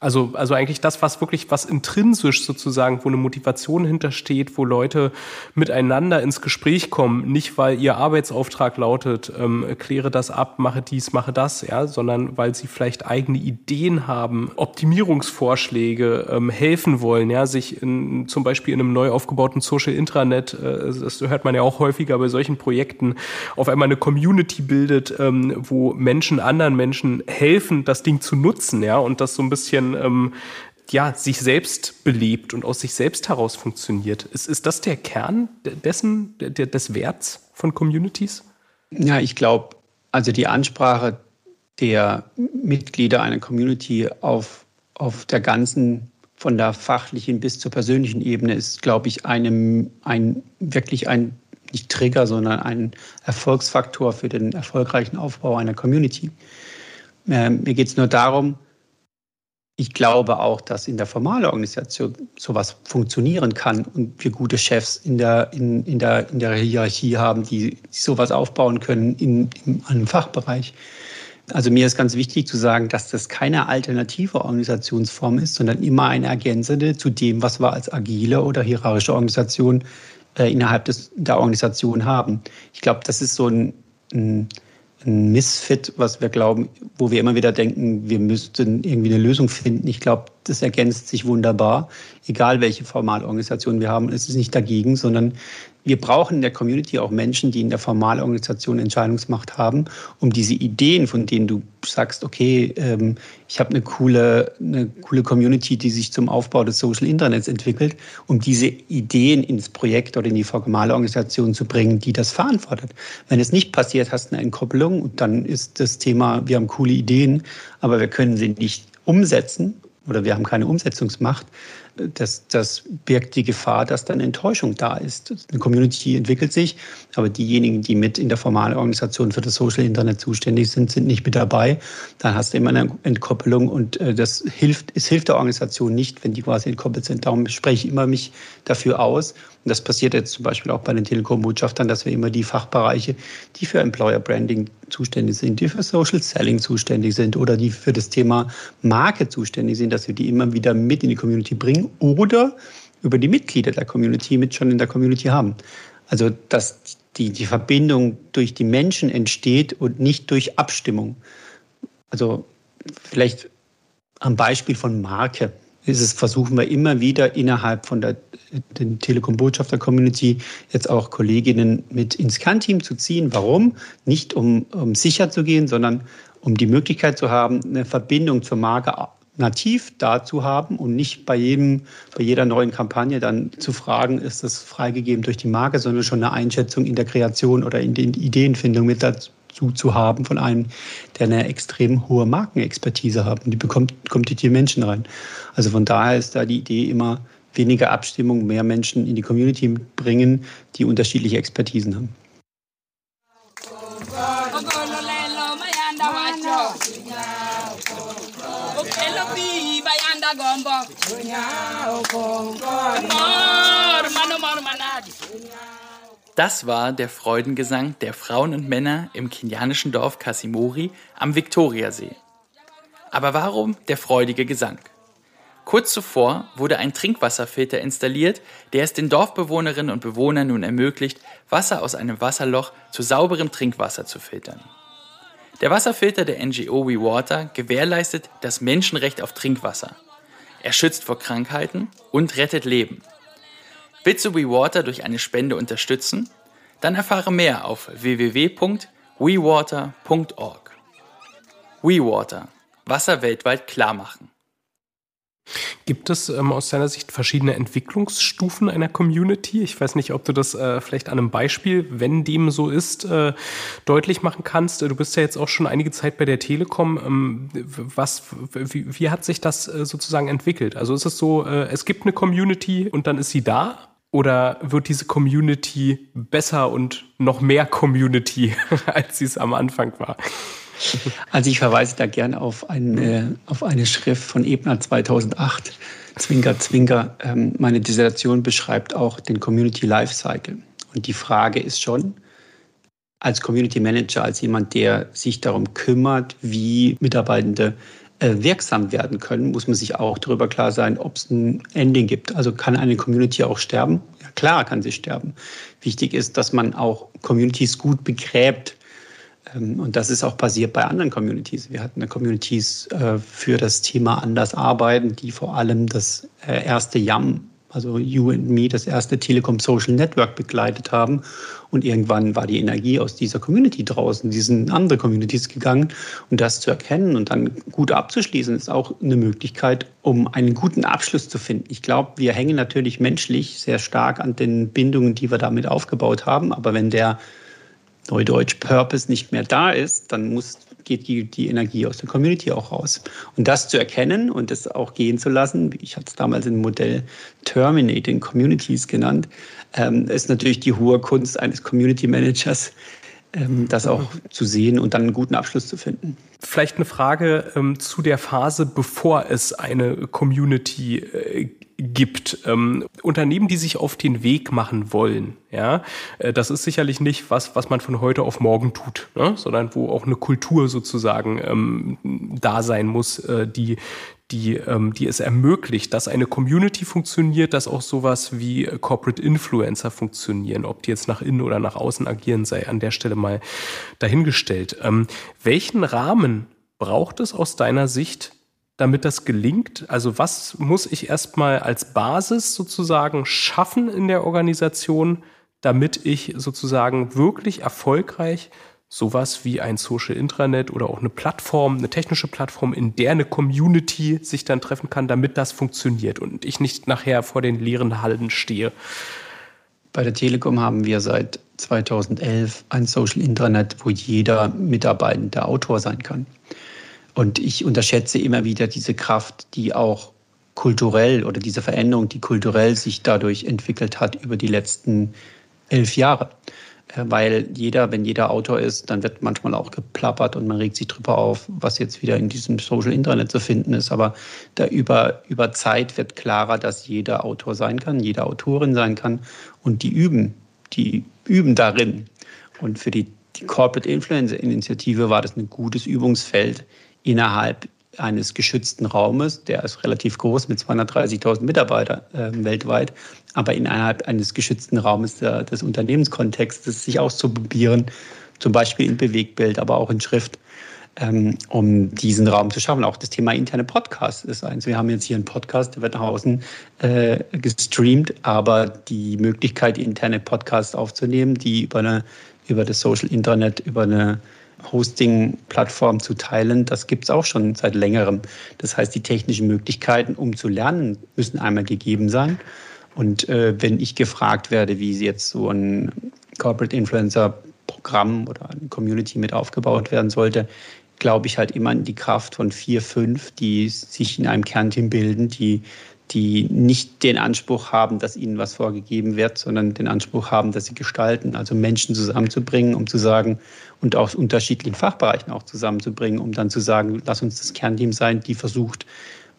[SPEAKER 3] Also, also eigentlich das, was wirklich, was intrinsisch sozusagen, wo eine Motivation hintersteht, wo Leute miteinander ins Gespräch kommen, nicht weil ihr Arbeitsauftrag lautet, ähm, kläre das ab, mache dies, mache das, ja, sondern weil sie vielleicht eigene Ideen haben, Optimierungsvorschläge ähm, helfen wollen, ja, sich in, zum Beispiel in einem neu aufgebauten Social Intranet, äh, das hört man ja auch häufiger bei solchen Projekten, auf einmal eine Community bildet, ähm, wo Menschen anderen Menschen helfen, das Ding zu nutzen, ja, und das so ein bisschen ähm, ja, sich selbst belebt und aus sich selbst heraus funktioniert. Ist, ist das der Kern dessen, der, des Werts von Communities?
[SPEAKER 1] Ja, ich glaube, also die Ansprache der Mitglieder einer Community auf, auf der ganzen, von der fachlichen bis zur persönlichen Ebene ist, glaube ich, einem, ein, wirklich ein, nicht Trigger, sondern ein Erfolgsfaktor für den erfolgreichen Aufbau einer Community. Äh, mir geht es nur darum, ich glaube auch, dass in der formalen Organisation sowas funktionieren kann und wir gute Chefs in der, in, in der, in der Hierarchie haben, die, sowas aufbauen können in, in einem Fachbereich. Also mir ist ganz wichtig zu sagen, dass das keine alternative Organisationsform ist, sondern immer eine ergänzende zu dem, was wir als agile oder hierarchische Organisation äh, innerhalb des, der Organisation haben. Ich glaube, das ist so ein, ein ein Missfit, was wir glauben, wo wir immer wieder denken, wir müssten irgendwie eine Lösung finden. Ich glaube, das ergänzt sich wunderbar, egal welche Formalorganisation wir haben. Es ist nicht dagegen, sondern wir brauchen in der Community auch Menschen, die in der Formalorganisation Entscheidungsmacht haben, um diese Ideen, von denen du sagst, okay, ähm, ich habe eine coole, eine coole Community, die sich zum Aufbau des Social Internets entwickelt, um diese Ideen ins Projekt oder in die formale Organisation zu bringen, die das verantwortet. Wenn es nicht passiert, hast du eine Entkopplung und dann ist das Thema, wir haben coole Ideen, aber wir können sie nicht umsetzen oder wir haben keine Umsetzungsmacht, das, das birgt die Gefahr, dass dann Enttäuschung da ist. Eine Community entwickelt sich, aber diejenigen, die mit in der formalen Organisation für das Social Internet zuständig sind, sind nicht mit dabei. Dann hast du immer eine Entkoppelung und äh, das hilft, es hilft der Organisation nicht, wenn die quasi entkoppelt sind. Darum spreche ich immer mich dafür aus. Das passiert jetzt zum Beispiel auch bei den Telekom-Botschaftern, dass wir immer die Fachbereiche, die für Employer Branding zuständig sind, die für Social Selling zuständig sind oder die für das Thema Marke zuständig sind, dass wir die immer wieder mit in die Community bringen oder über die Mitglieder der Community mit schon in der Community haben. Also dass die, die Verbindung durch die Menschen entsteht und nicht durch Abstimmung. Also vielleicht am Beispiel von Marke ist es, versuchen wir immer wieder innerhalb von der, der Telekom-Botschafter-Community jetzt auch Kolleginnen mit ins Kernteam zu ziehen. Warum? Nicht um, um sicher zu gehen, sondern um die Möglichkeit zu haben, eine Verbindung zur Marke nativ da zu haben und nicht bei jedem, bei jeder neuen Kampagne dann zu fragen, ist das freigegeben durch die Marke, sondern schon eine Einschätzung in der Kreation oder in der Ideenfindung mit dazu zu haben von einem, der eine extrem hohe Markenexpertise hat. Und die bekommt, kommt die die Menschen rein. Also von daher ist da die Idee immer weniger Abstimmung, mehr Menschen in die Community bringen, die unterschiedliche Expertisen haben.
[SPEAKER 5] Das war der Freudengesang der Frauen und Männer im kenianischen Dorf Kasimori am Viktoriasee. Aber warum der freudige Gesang? Kurz zuvor wurde ein Trinkwasserfilter installiert, der es den Dorfbewohnerinnen und Bewohnern nun ermöglicht, Wasser aus einem Wasserloch zu sauberem Trinkwasser zu filtern. Der Wasserfilter der NGO WeWater gewährleistet das Menschenrecht auf Trinkwasser. Er schützt vor Krankheiten und rettet Leben. Willst du WeWater durch eine Spende unterstützen? Dann erfahre mehr auf www.wewater.org. WeWater. Wasser weltweit klar machen.
[SPEAKER 3] Gibt es ähm, aus deiner Sicht verschiedene Entwicklungsstufen einer Community? Ich weiß nicht, ob du das äh, vielleicht an einem Beispiel, wenn dem so ist, äh, deutlich machen kannst. Du bist ja jetzt auch schon einige Zeit bei der Telekom. Ähm, was, wie, wie, hat sich das äh, sozusagen entwickelt? Also ist es so, äh, es gibt eine Community und dann ist sie da? Oder wird diese Community besser und noch mehr Community, als sie es am Anfang war?
[SPEAKER 1] Also ich verweise da gerne auf eine, auf eine Schrift von Ebner 2008, Zwinker, Zwinker. Ähm, meine Dissertation beschreibt auch den Community Lifecycle. Und die Frage ist schon, als Community Manager, als jemand, der sich darum kümmert, wie Mitarbeitende äh, wirksam werden können, muss man sich auch darüber klar sein, ob es ein Ending gibt. Also kann eine Community auch sterben? Ja, klar kann sie sterben. Wichtig ist, dass man auch Communities gut begräbt ähm, und das ist auch passiert bei anderen Communities. Wir hatten Communities äh, für das Thema Anders arbeiten, die vor allem das äh, erste YAM, also You and Me, das erste Telekom Social Network begleitet haben. Und irgendwann war die Energie aus dieser Community draußen, die sind in andere Communities gegangen. Und das zu erkennen und dann gut abzuschließen, ist auch eine Möglichkeit, um einen guten Abschluss zu finden. Ich glaube, wir hängen natürlich menschlich sehr stark an den Bindungen, die wir damit aufgebaut haben. Aber wenn der Neudeutsch Purpose nicht mehr da ist, dann muss, geht die, die Energie aus der Community auch raus. Und das zu erkennen und das auch gehen zu lassen, ich hatte es damals im Modell Terminating Communities genannt, ähm, ist natürlich die hohe Kunst eines Community Managers, ähm, das auch zu sehen und dann einen guten Abschluss zu finden.
[SPEAKER 3] Vielleicht eine Frage ähm, zu der Phase, bevor es eine Community äh, gibt. Ähm, Unternehmen, die sich auf den Weg machen wollen, ja, äh, das ist sicherlich nicht was, was man von heute auf morgen tut, ne? sondern wo auch eine Kultur sozusagen ähm, da sein muss, äh, die die, ähm, die es ermöglicht, dass eine Community funktioniert, dass auch sowas wie äh, Corporate Influencer funktionieren, ob die jetzt nach innen oder nach außen agieren, sei an der Stelle mal dahingestellt. Ähm, welchen Rahmen braucht es aus deiner Sicht, damit das gelingt? Also was muss ich erstmal als Basis sozusagen schaffen in der Organisation, damit ich sozusagen wirklich erfolgreich sowas wie ein Social Intranet oder auch eine Plattform, eine technische Plattform, in der eine Community sich dann treffen kann, damit das funktioniert und ich nicht nachher vor den leeren Hallen stehe.
[SPEAKER 1] Bei der Telekom haben wir seit 2011 ein Social Intranet, wo jeder Mitarbeitende Autor sein kann. Und ich unterschätze immer wieder diese Kraft, die auch kulturell oder diese Veränderung, die kulturell sich dadurch entwickelt hat über die letzten elf Jahre. Äh, weil jeder, wenn jeder Autor ist, dann wird manchmal auch geplappert und man regt sich drüber auf, was jetzt wieder in diesem Social Internet zu finden ist. Aber da über, über Zeit wird klarer, dass jeder Autor sein kann, jede Autorin sein kann und die üben, die üben darin. Und für die, die Corporate Influencer Initiative war das ein gutes Übungsfeld innerhalb eines geschützten Raumes, der ist relativ groß mit 230.000 Mitarbeitern äh, weltweit, aber innerhalb eines geschützten Raumes der, des Unternehmenskontextes sich auszuprobieren, zum Beispiel in Bewegtbild, aber auch in Schrift, ähm, um diesen Raum zu schaffen. Auch das Thema interne Podcast ist eins. Wir haben jetzt hier einen Podcast, der wird nach außen äh, gestreamt, aber die Möglichkeit, interne Podcasts aufzunehmen, die über, eine, über das Social Internet, über eine Hosting-Plattform zu teilen, das gibt es auch schon seit längerem. Das heißt, die technischen Möglichkeiten, um zu lernen, müssen einmal gegeben sein. Und äh, wenn ich gefragt werde, wie jetzt so ein Corporate Influencer Programm oder eine Community mit aufgebaut werden sollte, glaube ich halt immer an die Kraft von vier, fünf, die sich in einem Kernteam bilden, die die nicht den Anspruch haben, dass ihnen was vorgegeben wird, sondern den Anspruch haben, dass sie gestalten, also Menschen zusammenzubringen, um zu sagen, und aus unterschiedlichen Fachbereichen auch zusammenzubringen, um dann zu sagen, lass uns das Kernteam sein, die versucht,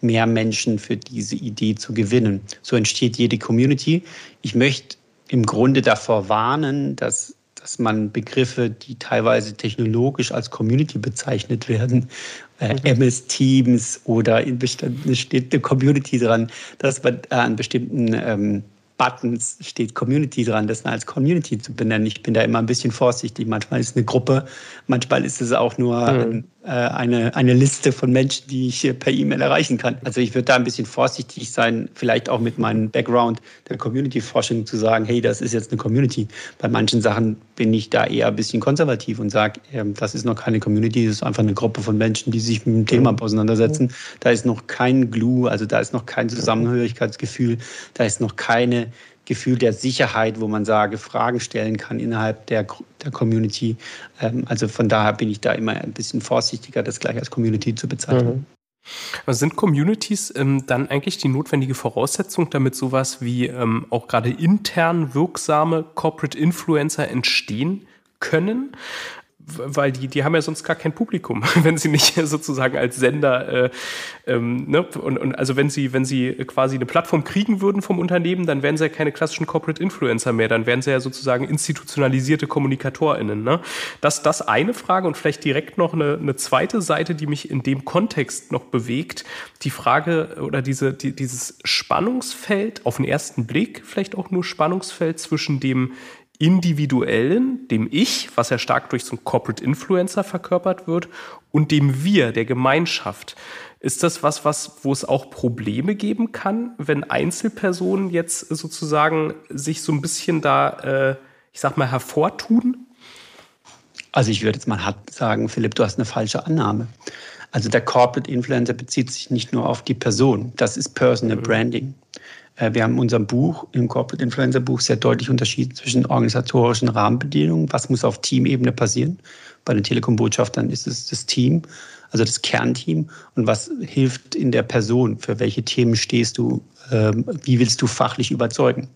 [SPEAKER 1] mehr Menschen für diese Idee zu gewinnen. So entsteht jede Community. Ich möchte im Grunde davor warnen, dass dass man Begriffe, die teilweise technologisch als Community bezeichnet werden, MS-Teams oder in bestimmten steht eine Community dran, dass man äh, an bestimmten ähm, Buttons steht Community dran, das als Community zu benennen. Ich bin da immer ein bisschen vorsichtig. Manchmal ist es eine Gruppe, manchmal ist es auch nur mhm. äh, eine, eine Liste von Menschen, die ich per E-Mail erreichen kann. Also ich würde da ein bisschen vorsichtig sein, vielleicht auch mit meinem Background der Community-Forschung zu sagen, hey, das ist jetzt eine Community. Bei manchen Sachen bin ich da eher ein bisschen konservativ und sage, äh, das ist noch keine Community, das ist einfach eine Gruppe von Menschen, die sich mit dem Thema mhm. auseinandersetzen. Da ist noch kein Glue, also da ist noch kein Zusammenhörigkeitsgefühl, da ist noch keine Gefühl der Sicherheit, wo man sage, Fragen stellen kann innerhalb der, der Community. Ähm, also von daher bin ich da immer ein bisschen vorsichtiger, das gleich als Community zu bezeichnen.
[SPEAKER 3] Mhm. sind Communities ähm, dann eigentlich die notwendige Voraussetzung, damit sowas wie ähm, auch gerade intern wirksame Corporate Influencer entstehen können? Weil die, die haben ja sonst gar kein Publikum, wenn sie nicht sozusagen als Sender, äh, ähm, ne? und, und also wenn sie, wenn sie quasi eine Plattform kriegen würden vom Unternehmen, dann wären sie ja keine klassischen Corporate Influencer mehr, dann wären sie ja sozusagen institutionalisierte KommunikatorInnen. Ne? Das, das eine Frage und vielleicht direkt noch eine, eine zweite Seite, die mich in dem Kontext noch bewegt, die Frage oder diese, die, dieses Spannungsfeld, auf den ersten Blick vielleicht auch nur Spannungsfeld zwischen dem Individuellen, dem Ich, was ja stark durch so einen Corporate Influencer verkörpert wird, und dem Wir, der Gemeinschaft. Ist das was, was, wo es auch Probleme geben kann, wenn Einzelpersonen jetzt sozusagen sich so ein bisschen da, äh, ich sag mal, hervortun?
[SPEAKER 1] Also ich würde jetzt mal hart sagen, Philipp, du hast eine falsche Annahme. Also der Corporate Influencer bezieht sich nicht nur auf die Person, das ist Personal mhm. Branding. Äh, wir haben in unserem Buch, im Corporate Influencer Buch, sehr deutlich unterschieden zwischen organisatorischen Rahmenbedingungen. Was muss auf Teamebene passieren? Bei den Telekom-Botschaftern ist es das Team, also das Kernteam. Und was hilft in der Person? Für welche Themen stehst du? Ähm, wie willst du fachlich überzeugen?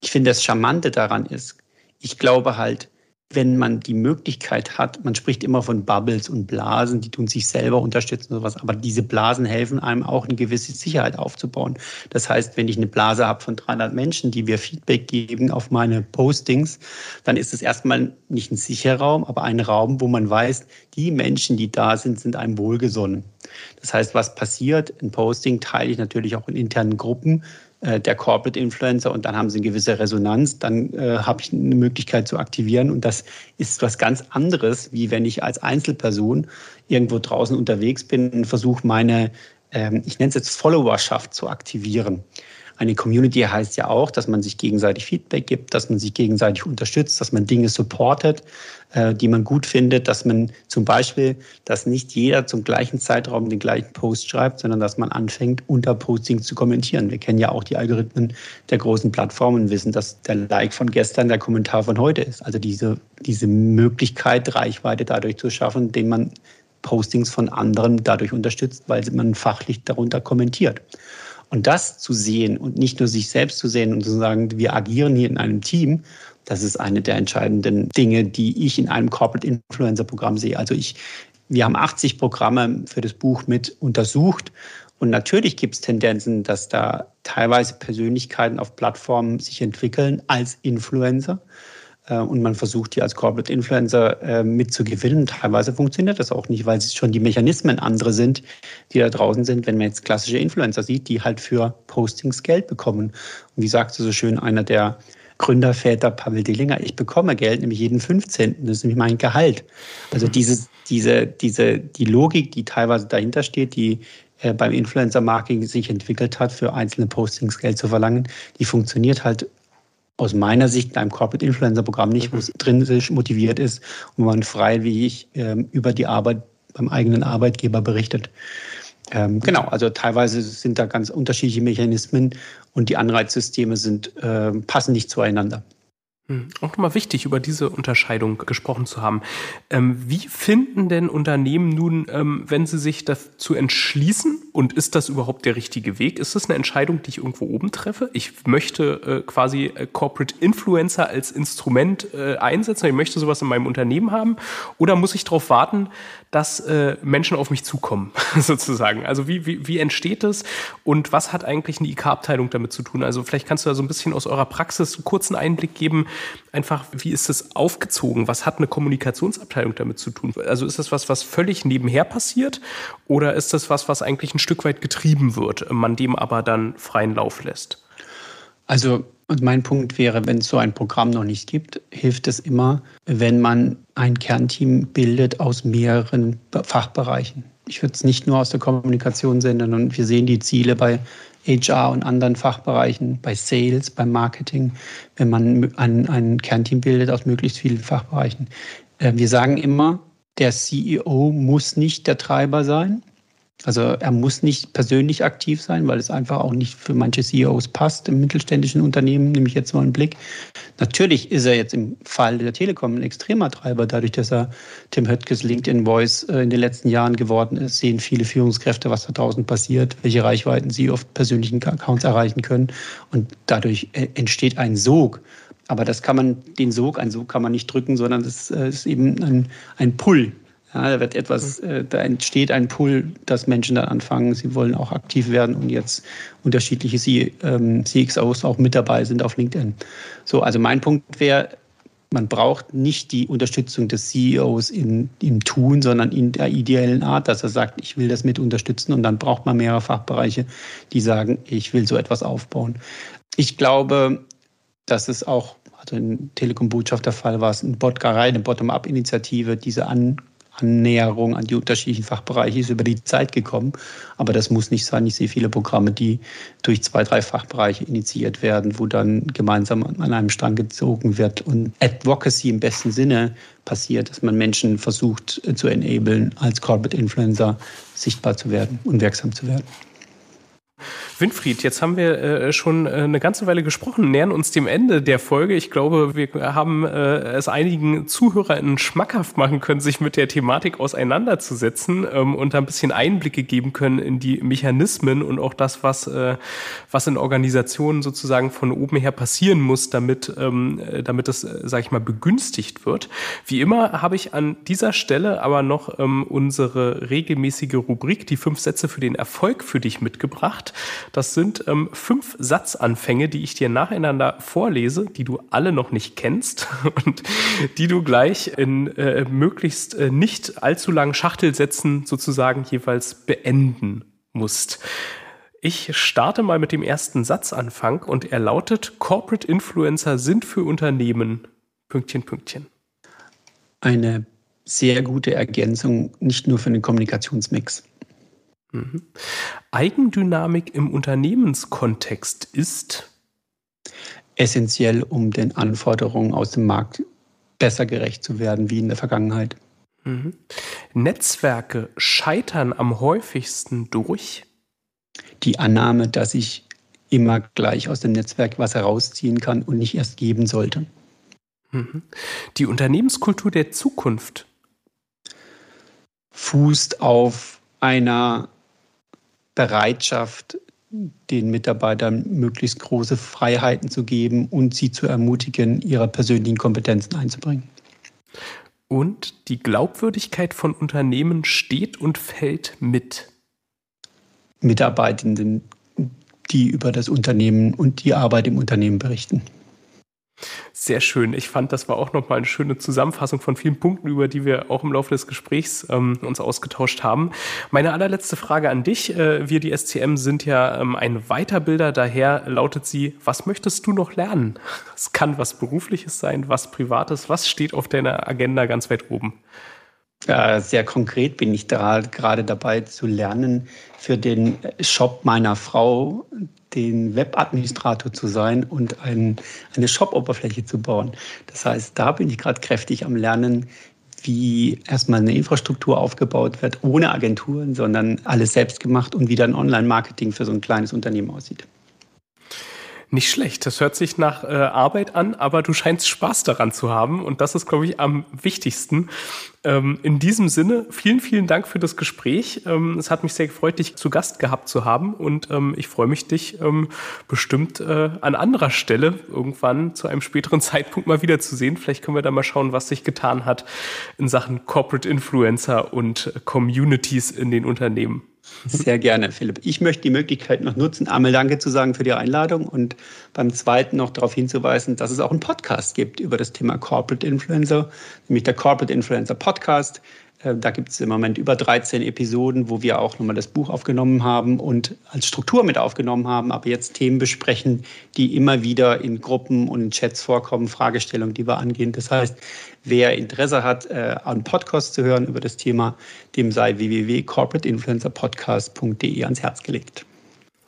[SPEAKER 1] Ich finde, das Charmante daran ist, ich glaube halt, wenn man die Möglichkeit hat, man spricht immer von Bubbles und Blasen, die tun sich selber unterstützen und sowas, aber diese Blasen helfen einem auch eine gewisse Sicherheit aufzubauen. Das heißt, wenn ich eine Blase habe von 300 Menschen, die mir Feedback geben auf meine Postings, dann ist es erstmal nicht ein sicherer Raum, aber ein Raum, wo man weiß, die Menschen, die da sind, sind einem wohlgesonnen. Das heißt, was passiert? Ein Posting teile ich natürlich auch in internen Gruppen äh, der Corporate Influencer und dann haben sie eine gewisse Resonanz, dann äh, habe ich eine Möglichkeit zu aktivieren und das ist was ganz anderes, wie wenn ich als Einzelperson irgendwo draußen unterwegs bin und versuche meine, ähm, ich nenne es jetzt Followerschaft zu aktivieren. Eine Community heißt ja auch, dass man sich gegenseitig Feedback gibt, dass man sich gegenseitig unterstützt, dass man Dinge supportet, äh, die man gut findet, dass man zum Beispiel, dass nicht jeder zum gleichen Zeitraum den gleichen Post schreibt, sondern dass man anfängt, unter Postings zu kommentieren. Wir kennen ja auch die Algorithmen der großen Plattformen, wissen, dass der Like von gestern der Kommentar von heute ist. Also diese, diese Möglichkeit, Reichweite dadurch zu schaffen, indem man Postings von anderen dadurch unterstützt, weil man fachlich darunter kommentiert. Und das zu sehen und nicht nur sich selbst zu sehen und zu sagen, wir agieren hier in einem Team, das ist eine der entscheidenden Dinge, die ich in einem Corporate Influencer Programm sehe. Also ich, wir haben 80 Programme für das Buch mit untersucht. Und natürlich gibt es Tendenzen, dass da teilweise Persönlichkeiten auf Plattformen sich entwickeln als Influencer. Äh, und man versucht, die als Corporate Influencer äh, mitzugewinnen. Teilweise funktioniert das auch nicht, weil es schon die Mechanismen andere sind, die da draußen sind, wenn man jetzt klassische Influencer sieht, die halt für Postings Geld bekommen. Und wie sagte so schön einer der Gründerväter Pavel Dillinger, ich bekomme Geld, nämlich jeden 15. Das ist nämlich mein Gehalt. Also mhm. diese, diese, diese, die Logik, die teilweise dahinter steht, die äh, beim Influencer-Marketing sich entwickelt hat, für einzelne Postings Geld zu verlangen, die funktioniert halt aus meiner Sicht einem Corporate Influencer Programm nicht, wo es intrinsisch motiviert ist und man freiwillig ähm, über die Arbeit beim eigenen Arbeitgeber berichtet. Ähm, genau, also teilweise sind da ganz unterschiedliche Mechanismen und die Anreizsysteme sind, äh, passen nicht zueinander.
[SPEAKER 3] Hm, auch nochmal wichtig, über diese Unterscheidung gesprochen zu haben. Ähm, wie finden denn Unternehmen nun, ähm, wenn sie sich dazu entschließen, und ist das überhaupt der richtige Weg? Ist das eine Entscheidung, die ich irgendwo oben treffe? Ich möchte äh, quasi äh, Corporate Influencer als Instrument äh, einsetzen, ich möchte sowas in meinem Unternehmen haben, oder muss ich darauf warten, dass äh, Menschen auf mich zukommen, sozusagen? Also wie, wie, wie entsteht das und was hat eigentlich eine IK-Abteilung damit zu tun? Also vielleicht kannst du da so ein bisschen aus eurer Praxis einen kurzen Einblick geben, einfach, wie ist das aufgezogen? Was hat eine Kommunikationsabteilung damit zu tun? Also ist das was, was völlig nebenher passiert oder ist das was, was eigentlich ein Stück weit getrieben wird, man dem aber dann freien Lauf lässt?
[SPEAKER 1] Also mein Punkt wäre, wenn es so ein Programm noch nicht gibt, hilft es immer, wenn man ein Kernteam bildet aus mehreren Fachbereichen. Ich würde es nicht nur aus der Kommunikation sehen, sondern wir sehen die Ziele bei HR und anderen Fachbereichen, bei Sales, beim Marketing, wenn man ein, ein Kernteam bildet aus möglichst vielen Fachbereichen. Äh, wir sagen immer, der CEO muss nicht der Treiber sein. Also er muss nicht persönlich aktiv sein, weil es einfach auch nicht für manche CEOs passt im mittelständischen Unternehmen, nehme ich jetzt mal einen Blick. Natürlich ist er jetzt im Fall der Telekom ein extremer Treiber, dadurch, dass er Tim Höttges LinkedIn Voice äh, in den letzten Jahren geworden ist, sehen viele Führungskräfte, was da draußen passiert, welche Reichweiten sie auf persönlichen Accounts erreichen können. Und dadurch äh, entsteht ein Sog. Aber das kann man, den Sog, ein Sog kann man nicht drücken, sondern das äh, ist eben ein, ein Pull, ja, da wird etwas, mhm. äh, da entsteht ein Pull, dass Menschen dann anfangen, sie wollen auch aktiv werden und jetzt unterschiedliche C, ähm, CXOs auch mit dabei sind auf LinkedIn. So, also mein Punkt wäre, man braucht nicht die Unterstützung des CEOs in, im Tun, sondern in der ideellen Art, dass er sagt, ich will das mit unterstützen und dann braucht man mehrere Fachbereiche, die sagen, ich will so etwas aufbauen. Ich glaube, dass es auch, also in Telekom Botschaft der Fall war es, eine, eine Bottom-up-Initiative, diese an Annäherung an die unterschiedlichen Fachbereiche ist über die Zeit gekommen. Aber das muss nicht sein. Ich sehe viele Programme, die durch zwei, drei Fachbereiche initiiert werden, wo dann gemeinsam an einem Strang gezogen wird und Advocacy im besten Sinne passiert, dass man Menschen versucht äh, zu enablen, als Corporate Influencer sichtbar zu werden und wirksam zu werden.
[SPEAKER 3] Winfried, jetzt haben wir äh, schon äh, eine ganze Weile gesprochen, nähern uns dem Ende der Folge. Ich glaube, wir haben äh, es einigen ZuhörerInnen schmackhaft machen können, sich mit der Thematik auseinanderzusetzen ähm, und da ein bisschen Einblicke geben können in die Mechanismen und auch das, was, äh, was in Organisationen sozusagen von oben her passieren muss, damit, ähm, damit das, äh, sage ich mal, begünstigt wird. Wie immer habe ich an dieser Stelle aber noch ähm, unsere regelmäßige Rubrik, die fünf Sätze für den Erfolg für dich mitgebracht. Das sind ähm, fünf Satzanfänge, die ich dir nacheinander vorlese, die du alle noch nicht kennst und die du gleich in äh, möglichst äh, nicht allzu langen Schachtelsätzen sozusagen jeweils beenden musst. Ich starte mal mit dem ersten Satzanfang und er lautet, Corporate Influencer sind für Unternehmen Pünktchen, Pünktchen.
[SPEAKER 1] Eine sehr gute Ergänzung, nicht nur für den Kommunikationsmix.
[SPEAKER 3] Mhm. Eigendynamik im Unternehmenskontext ist
[SPEAKER 1] essentiell, um den Anforderungen aus dem Markt besser gerecht zu werden wie in der Vergangenheit.
[SPEAKER 3] Mhm. Netzwerke scheitern am häufigsten durch
[SPEAKER 1] die Annahme, dass ich immer gleich aus dem Netzwerk was herausziehen kann und nicht erst geben sollte.
[SPEAKER 3] Mhm. Die Unternehmenskultur der Zukunft
[SPEAKER 1] fußt auf einer Bereitschaft, den Mitarbeitern möglichst große Freiheiten zu geben und sie zu ermutigen, ihre persönlichen Kompetenzen einzubringen.
[SPEAKER 3] Und die Glaubwürdigkeit von Unternehmen steht und fällt mit
[SPEAKER 1] Mitarbeitenden, die über das Unternehmen und die Arbeit im Unternehmen berichten.
[SPEAKER 3] Sehr schön. Ich fand, das war auch nochmal eine schöne Zusammenfassung von vielen Punkten, über die wir auch im Laufe des Gesprächs ähm, uns ausgetauscht haben. Meine allerletzte Frage an dich. Äh, wir, die SCM, sind ja ähm, ein Weiterbilder. Daher lautet sie, was möchtest du noch lernen? Es kann was Berufliches sein, was Privates. Was steht auf deiner Agenda ganz weit oben?
[SPEAKER 1] Ja, sehr konkret bin ich da gerade dabei zu lernen, für den Shop meiner Frau den Webadministrator zu sein und ein, eine Shop-Oberfläche zu bauen. Das heißt, da bin ich gerade kräftig am Lernen, wie erstmal eine Infrastruktur aufgebaut wird, ohne Agenturen, sondern alles selbst gemacht und wie dann Online-Marketing für so ein kleines Unternehmen aussieht.
[SPEAKER 3] Nicht schlecht. Das hört sich nach äh, Arbeit an, aber du scheinst Spaß daran zu haben. Und das ist, glaube ich, am wichtigsten. Ähm, in diesem Sinne, vielen, vielen Dank für das Gespräch. Ähm, es hat mich sehr gefreut, dich zu Gast gehabt zu haben. Und ähm, ich freue mich, dich ähm, bestimmt äh, an anderer Stelle irgendwann zu einem späteren Zeitpunkt mal wiederzusehen. Vielleicht können wir da mal schauen, was sich getan hat in Sachen Corporate Influencer und Communities in den Unternehmen.
[SPEAKER 1] Sehr gerne, Philipp. Ich möchte die Möglichkeit noch nutzen, einmal Danke zu sagen für die Einladung und beim zweiten noch darauf hinzuweisen, dass es auch einen Podcast gibt über das Thema Corporate Influencer, nämlich der Corporate Influencer Podcast. Äh, da gibt es im Moment über 13 Episoden, wo wir auch nochmal das Buch aufgenommen haben und als Struktur mit aufgenommen haben, aber jetzt Themen besprechen, die immer wieder in Gruppen und in Chats vorkommen, Fragestellungen, die wir angehen. Das heißt, wer Interesse hat, äh, einen Podcast zu hören über das Thema, dem sei www.corporateinfluencerpodcast.de ans Herz gelegt.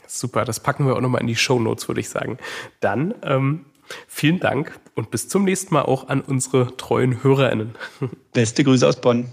[SPEAKER 3] Super, das packen wir auch nochmal in die Show Notes, würde ich sagen. Dann ähm, vielen Dank und bis zum nächsten Mal auch an unsere treuen HörerInnen.
[SPEAKER 1] Beste Grüße aus Bonn.